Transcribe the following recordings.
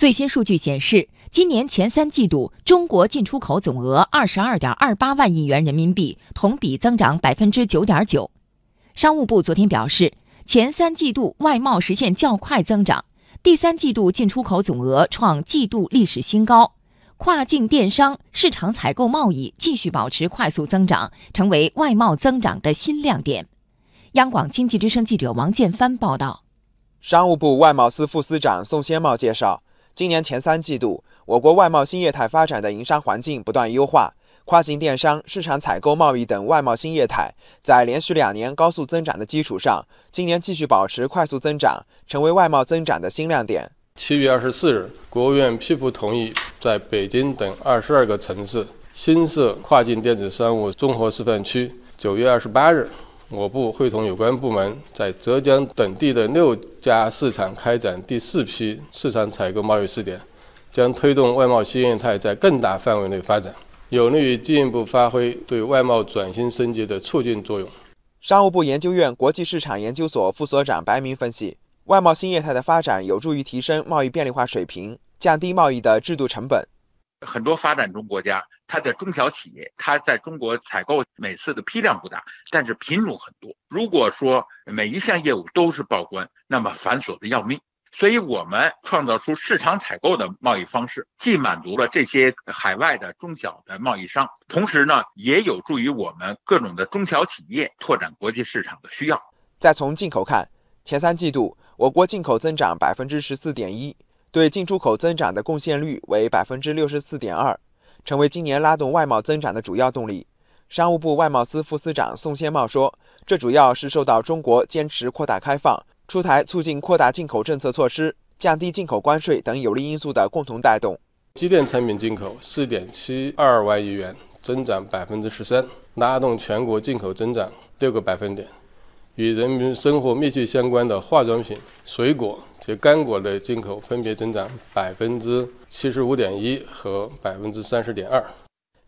最新数据显示，今年前三季度中国进出口总额二十二点二八万亿元人民币，同比增长百分之九点九。商务部昨天表示，前三季度外贸实现较快增长，第三季度进出口总额创季度历史新高，跨境电商、市场采购贸易继续保持快速增长，成为外贸增长的新亮点。央广经济之声记者王建帆报道。商务部外贸司副司长宋先茂介绍。今年前三季度，我国外贸新业态发展的营商环境不断优化，跨境电商、市场采购贸易等外贸新业态在连续两年高速增长的基础上，今年继续保持快速增长，成为外贸增长的新亮点。七月二十四日，国务院批复同意在北京等二十二个城市新设跨境电子商务综合示范区。九月二十八日。我部会同有关部门，在浙江等地的六家市场开展第四批市场采购贸易试点，将推动外贸新业态在更大范围内发展，有利于进一步发挥对外贸转型升级的促进作用。商务部研究院国际市场研究所副所长白明分析，外贸新业态的发展有助于提升贸易便利化水平，降低贸易的制度成本。很多发展中国家，它的中小企业，它在中国采购每次的批量不大，但是品种很多。如果说每一项业务都是报关，那么繁琐的要命。所以我们创造出市场采购的贸易方式，既满足了这些海外的中小的贸易商，同时呢，也有助于我们各种的中小企业拓展国际市场的需要。再从进口看，前三季度我国进口增长百分之十四点一。对进出口增长的贡献率为百分之六十四点二，成为今年拉动外贸增长的主要动力。商务部外贸司副司长宋先茂说：“这主要是受到中国坚持扩大开放、出台促进扩大进口政策措施、降低进口关税等有利因素的共同带动。”机电产品进口四点七二万亿元，增长百分之十三，拉动全国进口增长六个百分点。与人民生活密切相关的化妆品、水果及干果的进口分别增长百分之七十五点一和百分之三十点二。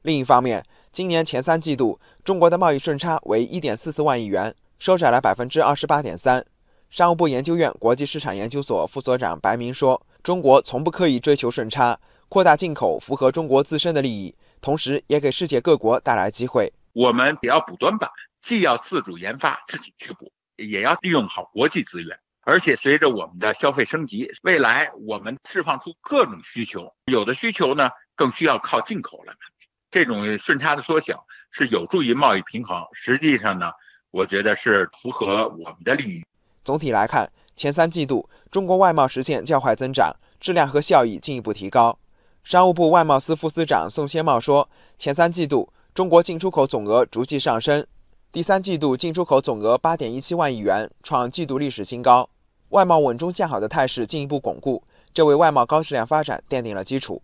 另一方面，今年前三季度中国的贸易顺差为一点四四万亿元，收窄了百分之二十八点三。商务部研究院国际市场研究所副所长白明说：“中国从不刻意追求顺差，扩大进口符合中国自身的利益，同时也给世界各国带来机会。我们也要补短板。”既要自主研发，自己去补，也要利用好国际资源。而且随着我们的消费升级，未来我们释放出各种需求，有的需求呢更需要靠进口来满足。这种顺差的缩小是有助于贸易平衡，实际上呢，我觉得是符合我们的利益。总体来看，前三季度中国外贸实现较快增长，质量和效益进一步提高。商务部外贸司副司长宋先茂说，前三季度中国进出口总额逐季上升。第三季度进出口总额八点一七万亿元，创季度历史新高，外贸稳中向好的态势进一步巩固，这为外贸高质量发展奠定了基础。